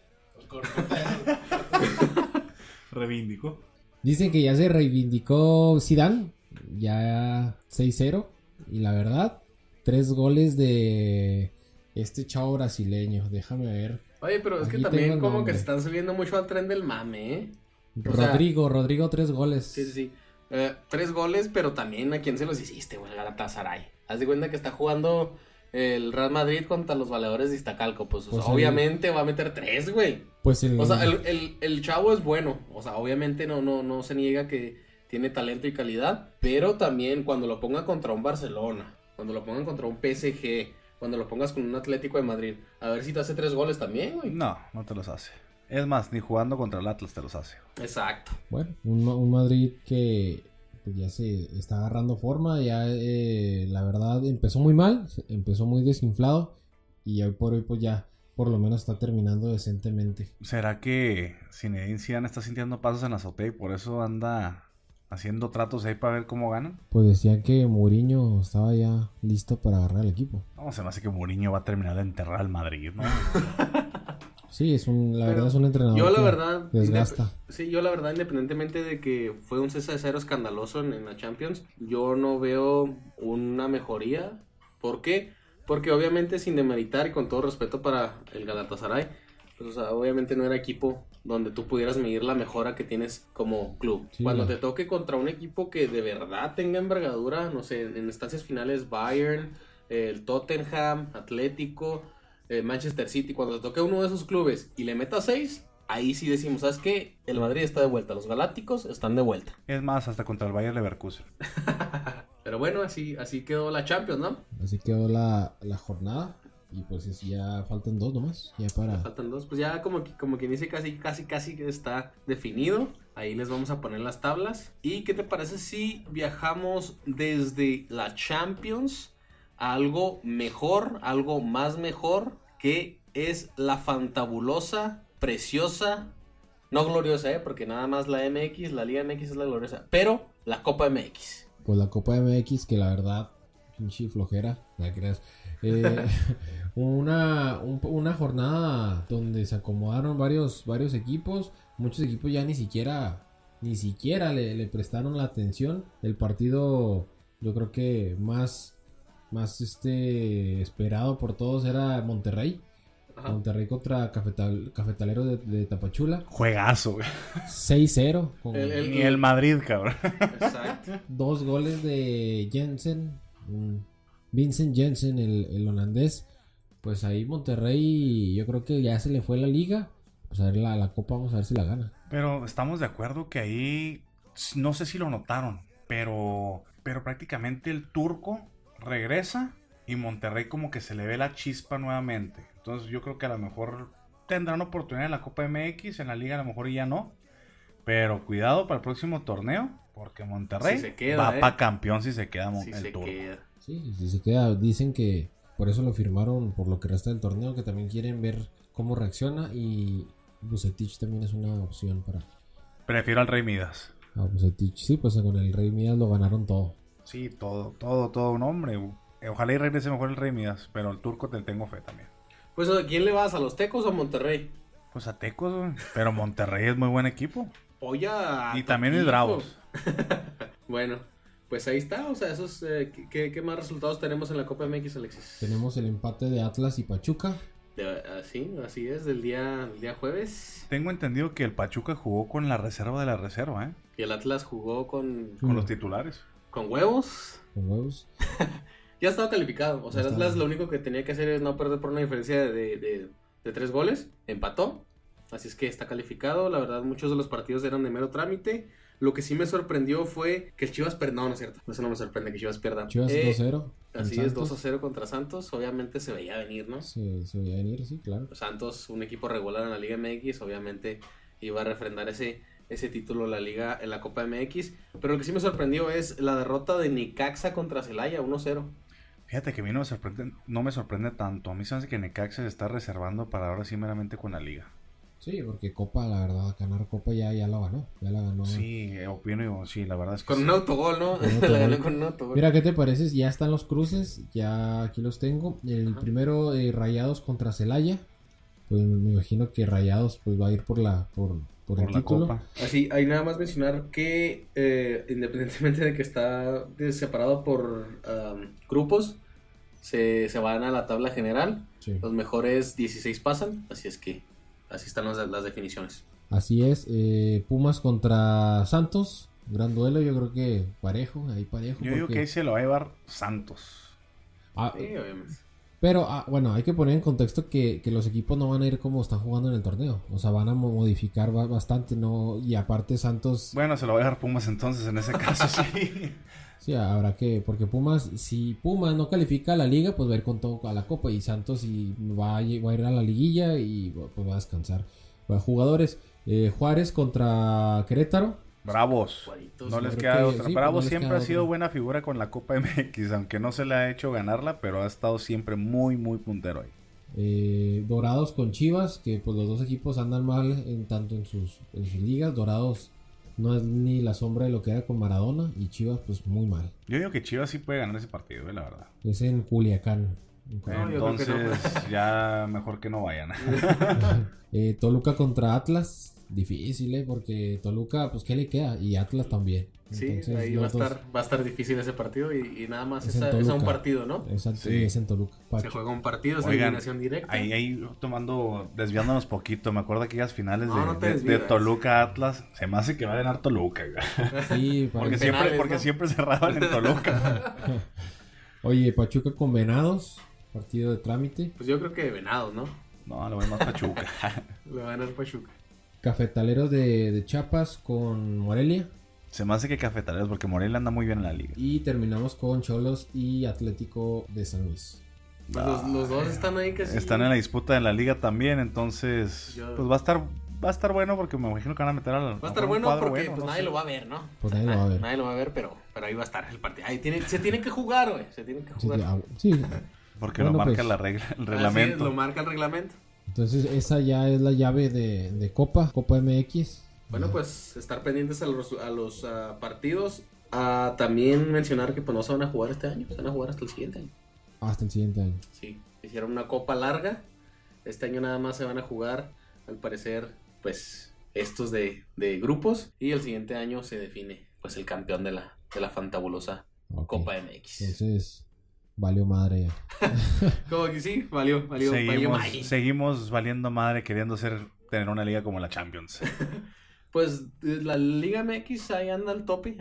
Speaker 3: Reivindicó.
Speaker 2: Dicen que ya se reivindicó Zidane, ya 6-0 y la verdad, tres goles de este chavo brasileño, déjame ver.
Speaker 1: Oye, pero es que también como que se están subiendo mucho al tren del mame, ¿eh?
Speaker 2: Rodrigo, Rodrigo tres goles.
Speaker 1: Sí, sí, sí. Eh, tres goles, pero también a quién se los hiciste, güey, Galatasaray. Haz de cuenta que está jugando el Real Madrid contra los valedores de Iztacalco, pues, pues obviamente va a meter tres, güey. Pues el... O sea, el, el, chavo es bueno, o sea, obviamente no, no, no se niega que tiene talento y calidad, pero también cuando lo ponga contra un Barcelona, cuando lo pongan contra un PSG, cuando lo pongas con un Atlético de Madrid, a ver si te hace tres goles también, güey.
Speaker 3: No, no te los hace. Es más, ni jugando contra el Atlas te los hace.
Speaker 1: Exacto.
Speaker 2: Bueno, un, un Madrid que pues ya se está agarrando forma, ya eh, la verdad empezó muy mal, empezó muy desinflado y hoy por hoy pues ya por lo menos está terminando decentemente.
Speaker 3: ¿Será que Zinedine Zidane está sintiendo pasos en la azotea y por eso anda haciendo tratos ahí para ver cómo ganan?
Speaker 2: Pues decían que Mourinho estaba ya listo para agarrar el equipo.
Speaker 3: No, se me hace que Mourinho va a terminar de enterrar al Madrid, ¿no?
Speaker 2: Sí, es un, la verdad es un entrenador
Speaker 1: yo la verdad, desgasta. Sí, yo la verdad, independientemente de que fue un cese de cero escandaloso en, la Champions, yo no veo una mejoría. ¿Por qué? Porque obviamente sin demeritar y con todo respeto para el Galatasaray, pues, obviamente no era equipo donde tú pudieras medir la mejora que tienes como club. Cuando te toque contra un equipo que de verdad tenga envergadura, no sé, en instancias finales Bayern, el Tottenham, Atlético, eh, Manchester City, cuando te toque uno de esos clubes y le meta seis, ahí sí decimos, ¿sabes qué? El Madrid está de vuelta, los Galácticos están de vuelta.
Speaker 3: Es más, hasta contra el Bayern Leverkusen.
Speaker 1: Pero bueno, así, así quedó la Champions, ¿no?
Speaker 2: Así quedó la, jornada. Y pues ya faltan dos nomás. Ya para.
Speaker 1: faltan dos. Pues ya como, como quien dice, casi, casi, casi está definido. Ahí les vamos a poner las tablas. ¿Y qué te parece si viajamos desde la Champions algo mejor, algo más mejor, que es la fantabulosa, preciosa, no gloriosa, ¿eh? porque nada más la MX, la Liga MX es la gloriosa, pero la Copa MX.
Speaker 2: Pues la Copa MX, que la verdad, pinche flojera, ¿la creas? Eh, una, una jornada donde se acomodaron varios, varios equipos, muchos equipos ya ni siquiera, ni siquiera le, le prestaron la atención. El partido, yo creo que más más este esperado por todos era Monterrey. Monterrey contra Cafetalero de, Tapachula.
Speaker 3: Juegazo,
Speaker 2: 6-0.
Speaker 3: Ni el Madrid, cabrón.
Speaker 2: Exacto. Dos goles de Jensen. Vincent Jensen, el, holandés. Pues ahí Monterrey, yo creo que ya se le fue la liga. Pues a ver la, la copa, vamos a ver si la gana.
Speaker 3: Pero estamos de acuerdo que ahí, no sé si lo notaron, pero, pero prácticamente el turco regresa y Monterrey como que se le ve la chispa nuevamente. Entonces yo creo que a lo mejor tendrán oportunidad en la Copa MX, en la liga a lo mejor ya no. Pero cuidado para el próximo torneo, porque Monterrey va ¿eh? para campeón si se queda
Speaker 2: el
Speaker 3: se
Speaker 2: Queda. Sí, si se queda. Dicen que por eso lo firmaron por lo que resta del torneo, que también quieren ver cómo reacciona y Bucetich también es una opción para...
Speaker 3: Prefiero al Rey Midas.
Speaker 2: A Bucetich, sí, pues con el Rey Midas lo ganaron todo.
Speaker 3: Sí, todo, todo, todo un hombre. Ojalá y regrese mejor el Rey Midas, pero el turco te tengo fe también.
Speaker 1: Pues, ¿a quién le vas? ¿A los Tecos o a Monterrey?
Speaker 3: Pues a Tecos, pero Monterrey es muy buen equipo.
Speaker 1: Oye,
Speaker 3: y también es Bravos.
Speaker 1: bueno, pues ahí está. O sea, esos, eh, ¿qué, más resultados tenemos en la Copa MX, Alexis?
Speaker 2: Tenemos el empate de Atlas y Pachuca.
Speaker 1: así, así es, del día, del día jueves.
Speaker 3: Tengo entendido que el Pachuca jugó con la reserva de la reserva, ¿eh?
Speaker 1: Y el Atlas jugó con...
Speaker 3: Con los titulares.
Speaker 1: ¿Con huevos?
Speaker 2: Con huevos.
Speaker 1: ya estaba calificado. O sea, el Atlas lo único que tenía que hacer es no perder por una diferencia de, tres goles. Empató. Así es que está calificado. La verdad, muchos de los partidos eran de mero trámite. Lo que sí me sorprendió fue que el Chivas perdió. No, no es cierto. Eso no me sorprende que Chivas pierda.
Speaker 2: Chivas 2-0.
Speaker 1: Eh, así es, 2-0 contra Santos. Obviamente se veía venir, ¿no?
Speaker 2: Sí, se veía venir, sí, claro.
Speaker 1: Santos, un equipo regular en la Liga MX, obviamente iba a refrendar ese ese título la liga en la Copa MX. Pero lo que sí me sorprendió es la derrota de Nicaxa contra Celaya, 1-0.
Speaker 3: Fíjate que a mí no me sorprende, no me sorprende tanto. A mí se me hace que Necaxa se está reservando para ahora sí meramente con la liga.
Speaker 2: Sí, porque Copa, la verdad, ganar Copa ya, ya la ganó. Ya la ganó.
Speaker 3: Sí, eh, opino, sí, la verdad es que
Speaker 1: Con
Speaker 3: sí.
Speaker 1: un autogol, ¿no?
Speaker 2: Con
Speaker 1: la ganó con un autogol.
Speaker 2: Mira, ¿qué te parece? Ya están los cruces, ya aquí los tengo. El
Speaker 1: Ajá.
Speaker 2: primero, eh, Rayados contra Celaya. Pues me imagino que Rayados pues va a ir por la por, por,
Speaker 3: por
Speaker 2: el
Speaker 3: la
Speaker 2: título.
Speaker 3: copa.
Speaker 1: Así, hay nada más mencionar que eh, independientemente de que está separado por grupos, se, se van a la tabla general.
Speaker 2: Sí.
Speaker 1: Los mejores 16 pasan, así es que así están las, las definiciones.
Speaker 2: Así es. eh, Pumas contra Santos. Gran duelo, yo creo que parejo, ahí parejo.
Speaker 3: Yo digo que ahí se lo va a llevar Santos.
Speaker 2: Ah,
Speaker 1: Sí, obviamente.
Speaker 2: Pero ah, bueno, hay que poner en contexto que, que los equipos no van a ir como están jugando en el torneo. O sea, van a mo- modificar ba- bastante, ¿no? Y aparte Santos,
Speaker 3: Bueno, se lo va a llevar Pumas entonces en ese caso, sí.
Speaker 2: sí, habrá que, porque Pumas, si Pumas no califica a la liga, pues va a ir con todo a la copa. Y Santos y va, a, va a ir a la liguilla y pues va a descansar. Jugadores, eh, Juárez contra Querétaro.
Speaker 3: Bravos. No les queda
Speaker 2: que
Speaker 3: otra.
Speaker 2: sí, pues
Speaker 3: Bravos
Speaker 2: no
Speaker 3: siempre ha sido
Speaker 2: otra.
Speaker 3: buena figura con la Copa MX, aunque no se le ha hecho ganarla, pero ha estado siempre muy, muy puntero ahí.
Speaker 2: Eh, Dorados con Chivas, que pues los dos equipos andan mal en tanto en sus, en sus ligas. Dorados no es ni la sombra de lo que era con Maradona y Chivas pues muy mal.
Speaker 3: Yo digo que Chivas sí puede ganar ese partido, eh, la verdad.
Speaker 2: Es en Culiacán.
Speaker 1: No, no.
Speaker 3: Entonces, ya mejor que no vayan.
Speaker 2: Eh, Toluca contra Atlas. Difícil, ¿eh? Porque Toluca, pues, ¿qué le queda? Y Atlas también.
Speaker 1: Sí,
Speaker 2: Entonces,
Speaker 1: ahí va a, estar, va a estar difícil ese partido y, y nada más
Speaker 2: Es
Speaker 1: es,
Speaker 2: en
Speaker 1: a, es a un partido, ¿no?
Speaker 2: Es, en-
Speaker 3: Sí.
Speaker 2: es en Toluca.
Speaker 1: Se juega un partido, es
Speaker 3: Oigan,
Speaker 1: eliminación directa.
Speaker 3: Ahí, ahí tomando, desviándonos poquito, me acuerdo aquellas finales
Speaker 1: No,
Speaker 3: de,
Speaker 1: no te
Speaker 3: de-
Speaker 1: desvíes.
Speaker 3: de Toluca Atlas. Se me hace que va a ganar Toluca.
Speaker 2: Sí,
Speaker 3: Porque,
Speaker 2: parece-
Speaker 3: siempre,
Speaker 1: penales,
Speaker 3: porque
Speaker 1: ¿no?
Speaker 3: siempre cerraban en Toluca.
Speaker 2: Oye, Pachuca con Venados. Partido de trámite.
Speaker 1: Pues yo creo que Venado, ¿no?
Speaker 3: No, le voy más Pachuca.
Speaker 1: Le va a ganar Pachuca.
Speaker 2: Cafetaleros de, de Chiapas con Morelia.
Speaker 3: Se me hace que Cafetaleros, porque Morelia anda muy bien en la liga.
Speaker 2: Y terminamos con Cholos y Atlético de San Luis.
Speaker 1: Pues los, los dos
Speaker 3: Ay,
Speaker 1: están ahí casi.
Speaker 3: Están en la disputa de la liga también, entonces
Speaker 1: Yo-
Speaker 3: pues va a estar va a estar bueno porque me imagino que van a meter al
Speaker 1: Va a estar bueno porque pues, nadie lo va a ver, ¿no?
Speaker 2: Pues nadie lo va a ver.
Speaker 1: Nadie lo va a ver, pero, pero ahí va a estar el partido. Ahí tiene, se tiene que jugar, güey. Se tiene que jugar.
Speaker 2: ah, sí.
Speaker 3: porque
Speaker 2: Bueno,
Speaker 3: lo marca
Speaker 2: pues.
Speaker 3: la regla, el
Speaker 1: Así es,
Speaker 3: reglamento.
Speaker 1: lo marca el reglamento.
Speaker 2: Entonces esa ya es la llave de, de Copa, Copa MX.
Speaker 1: Bueno, pues estar pendientes a los, a los ah, partidos. Ah, también mencionar que pues no se van a jugar este año, se van a jugar hasta el siguiente año.
Speaker 2: Hasta el siguiente año.
Speaker 1: Sí, hicieron una copa larga. Este año nada más se van a jugar, al parecer, pues estos de, de grupos. Y el siguiente año se define pues el campeón de la, de la fantabulosa. Copa MX.
Speaker 2: Entonces, valió madre ya.
Speaker 1: Como que sí, valió, valió, valió
Speaker 3: seguimos, seguimos valiendo madre queriendo ser tener una liga como la Champions.
Speaker 1: Pues la Liga MX ahí anda al tope.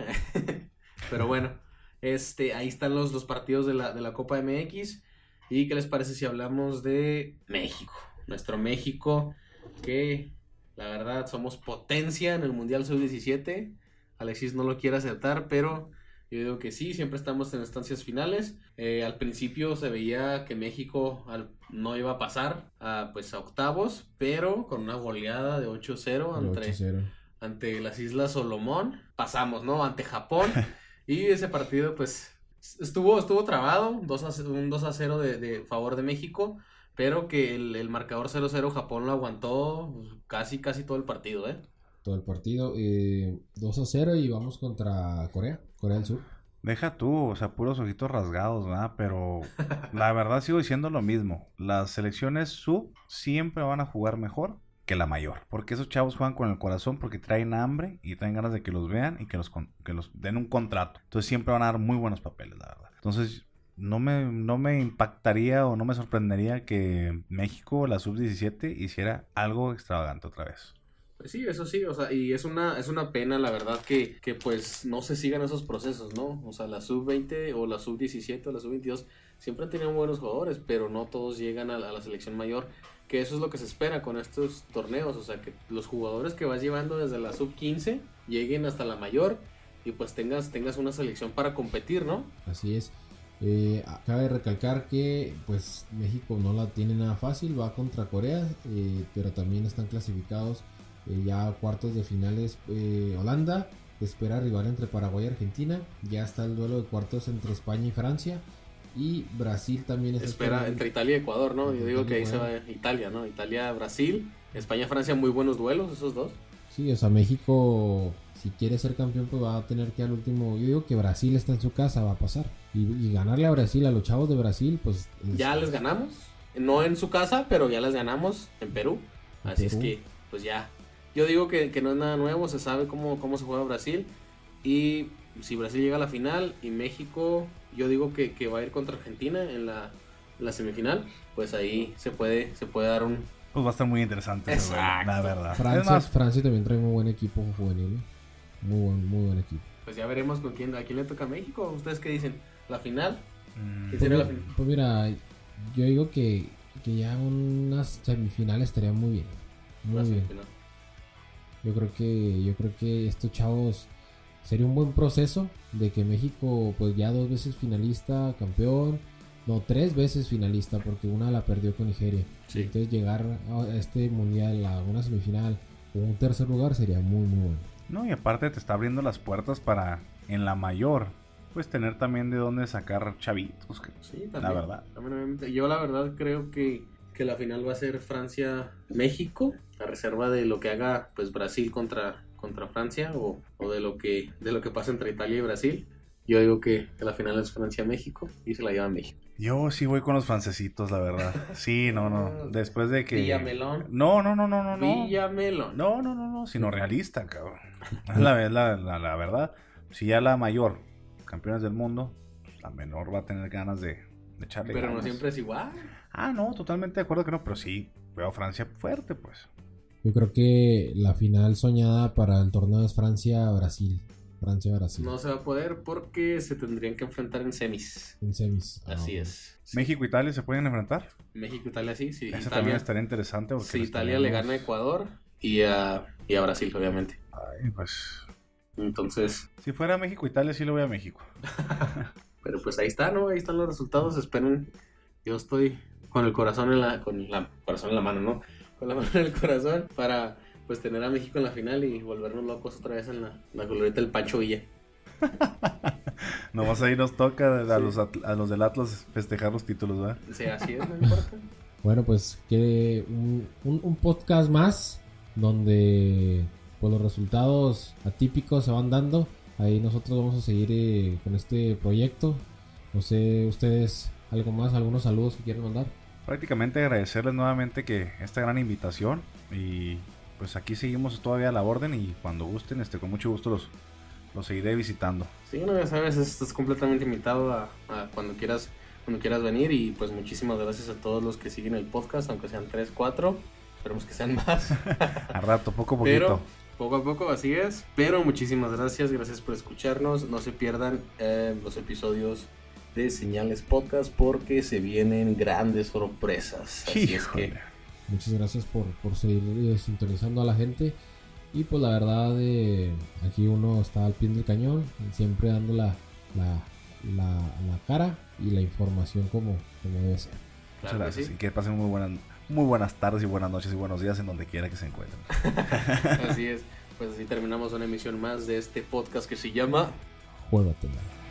Speaker 1: Pero bueno, este, ahí están los, los partidos de la, de la Copa MX. ¿Y qué les parece si hablamos de México? Nuestro México, que la verdad somos potencia en el Mundial Sub-17. Alexis no lo quiere aceptar, pero yo digo que sí, siempre estamos en estancias finales. Eh, al principio se veía que México al- no iba a pasar a, pues, a octavos, pero con una goleada de 8-0
Speaker 2: El
Speaker 1: entre,
Speaker 2: 8-0.
Speaker 1: ante las Islas Solomón. Pasamos, ¿no? Ante Japón. y ese partido, pues, estuvo, estuvo trabado. 2 a, ce- un 2 a 0 de, de favor de México. Pero que el, el marcador 0-0 Japón lo aguantó pues, casi, casi todo el partido, ¿eh?
Speaker 2: Todo el partido. eh, 2 a 0 y vamos contra Corea. Corea del Sur.
Speaker 3: Deja tú, o sea, puros ojitos rasgados, ¿verdad? Pero la verdad sigo diciendo lo mismo. Las selecciones sub siempre van a jugar mejor que la mayor. Porque esos chavos juegan con el corazón porque traen hambre y traen ganas de que los vean y que los, con- que los den un contrato. Entonces siempre van a dar muy buenos papeles, la verdad. Entonces no me, no me impactaría o no me sorprendería que México, la sub-17, hiciera algo extravagante otra vez.
Speaker 1: Pues sí, eso sí, o sea, y es una, es una pena, la verdad, que, que pues no se sigan esos procesos, ¿no? O sea, la sub-20 o la sub-17 o la sub-22 siempre han tenido buenos jugadores, pero no todos llegan a la, a la selección mayor, que eso es lo que se espera con estos torneos, o sea, que los jugadores que vas llevando desde la sub-15 lleguen hasta la mayor y pues tengas, tengas una selección para competir, ¿no?
Speaker 2: Así es. Eh, cabe recalcar que pues México no la tiene nada fácil, va contra Corea, eh, pero también están clasificados eh, ya cuartos de finales eh, Holanda, espera rival entre Paraguay y Argentina, ya está el duelo de cuartos entre España y Francia Y Brasil también está
Speaker 1: Espera, entre Italia y Ecuador, ¿no? Yo digo que ahí se va Italia, ¿no? Italia, Brasil, España, Francia, muy buenos duelos esos dos.
Speaker 2: Sí, o sea, México, si quiere ser campeón, pues va a tener que al último. Yo digo que Brasil está en su casa, va a pasar. Y, ganarle a Brasil, a los chavos de Brasil, pues.
Speaker 1: Ya les ganamos. No en su casa, pero ya les ganamos en Perú. Así es que, pues ya. Yo digo que, no es nada nuevo, se sabe cómo, cómo se juega Brasil. Y si Brasil llega a la final y México, yo digo que, va a ir contra Argentina en la, semifinal, pues ahí se puede, se puede dar un...
Speaker 3: Pues va a estar muy interesante, la verdad.
Speaker 2: Francia, Francia también trae muy buen equipo juvenil, ¿eh? muy buen, muy buen equipo.
Speaker 1: Pues ya veremos con quién, a quién le toca a México. ¿Ustedes qué dicen? ¿La final?
Speaker 2: Mm. ¿Quién sería la final? Pues mira, yo digo que, que ya unas semifinales estaría muy bien. Muy bien. Yo creo que, yo creo que estos chavos sería un buen proceso de que México, pues ya dos veces finalista, campeón, no, tres veces finalista, porque una la perdió con Nigeria. Entonces llegar a este mundial a una semifinal o un tercer lugar sería muy, muy bueno.
Speaker 3: No, y aparte te está abriendo las puertas para en la mayor, pues tener también de dónde sacar chavitos.
Speaker 1: sí, también, la verdad. yo la verdad creo que, que la final va a ser Francia-México, a reserva de lo que haga pues Brasil contra contra Francia o, de lo que de lo que pasa entre Italia y Brasil. Yo digo que, la final es Francia-México y se la lleva México.
Speaker 3: Yo sí voy con los francesitos, la verdad. Sí, no, no. Después de que.
Speaker 1: Villamelón.
Speaker 3: No, no, no, no, no.
Speaker 1: Villamelón.
Speaker 3: No, no, no, no. Sino realista, cabrón. Es la, la, la, verdad. Si ya la mayor, campeones del mundo, la menor va a tener ganas de, de echarle
Speaker 1: Pero no siempre es igual.
Speaker 3: Ah, no, totalmente de acuerdo que no. Pero sí, veo a Francia fuerte, pues.
Speaker 2: Yo creo que la final soñada para el torneo es Francia-Brasil. Francia-Brasil.
Speaker 1: No se va a poder porque se tendrían que enfrentar en semis.
Speaker 2: En semis.
Speaker 1: Ah, Así es.
Speaker 3: ¿México-Italia se pueden enfrentar?
Speaker 1: México-Italia sí, sí.
Speaker 3: Eso también estaría interesante.
Speaker 1: Porque si Italia le gana a Ecuador y a, y a Brasil, obviamente.
Speaker 3: Ay, pues.
Speaker 1: Entonces.
Speaker 3: Si fuera México-Italia, sí lo voy a México.
Speaker 1: Pero pues ahí está, ¿no? Ahí están los resultados. Esperen. Yo estoy con el corazón en la, con la corazón en la mano, ¿no? con la mano en el corazón para pues tener a México en la final y volvernos locos otra vez en la, la colorita del Pancho Villa.
Speaker 3: Nomás ahí nos toca a, los, a los del Atlas festejar los títulos, ¿verdad?
Speaker 1: Sí, así es, no importa.
Speaker 2: Bueno, pues que un, un, podcast más donde pues, los resultados atípicos se van dando. Ahí nosotros vamos a seguir eh, con este proyecto. No sé, ustedes, algo más, algunos saludos que quieren mandar
Speaker 3: prácticamente agradecerles nuevamente que esta gran invitación y pues aquí seguimos todavía a la orden y cuando gusten, este con mucho gusto los, los seguiré visitando.
Speaker 1: Sí, no, ya sabes, estás completamente invitado a, cuando quieras cuando quieras venir y pues muchísimas gracias a todos los que siguen el podcast, aunque sean 3, 4, esperemos que sean más.
Speaker 3: a rato, poco a poquito.
Speaker 1: Pero, poco a poco, así es. Pero muchísimas gracias, gracias por escucharnos. No se pierdan eh, los episodios de Señales Podcast porque se vienen grandes sorpresas. Así es que...
Speaker 2: Muchas gracias por, por seguir eh, sintonizando a la gente. Y pues la verdad, eh, aquí uno está al pie del cañón, siempre dando la, la, la, cara y la información como, como debe ser.
Speaker 3: Muchas gracias. Y que pasen muy buenas, muy buenas tardes y buenas noches y buenos días en donde quiera que se encuentren.
Speaker 1: así es. Pues así terminamos una emisión más de este podcast que se llama
Speaker 2: Juegatela.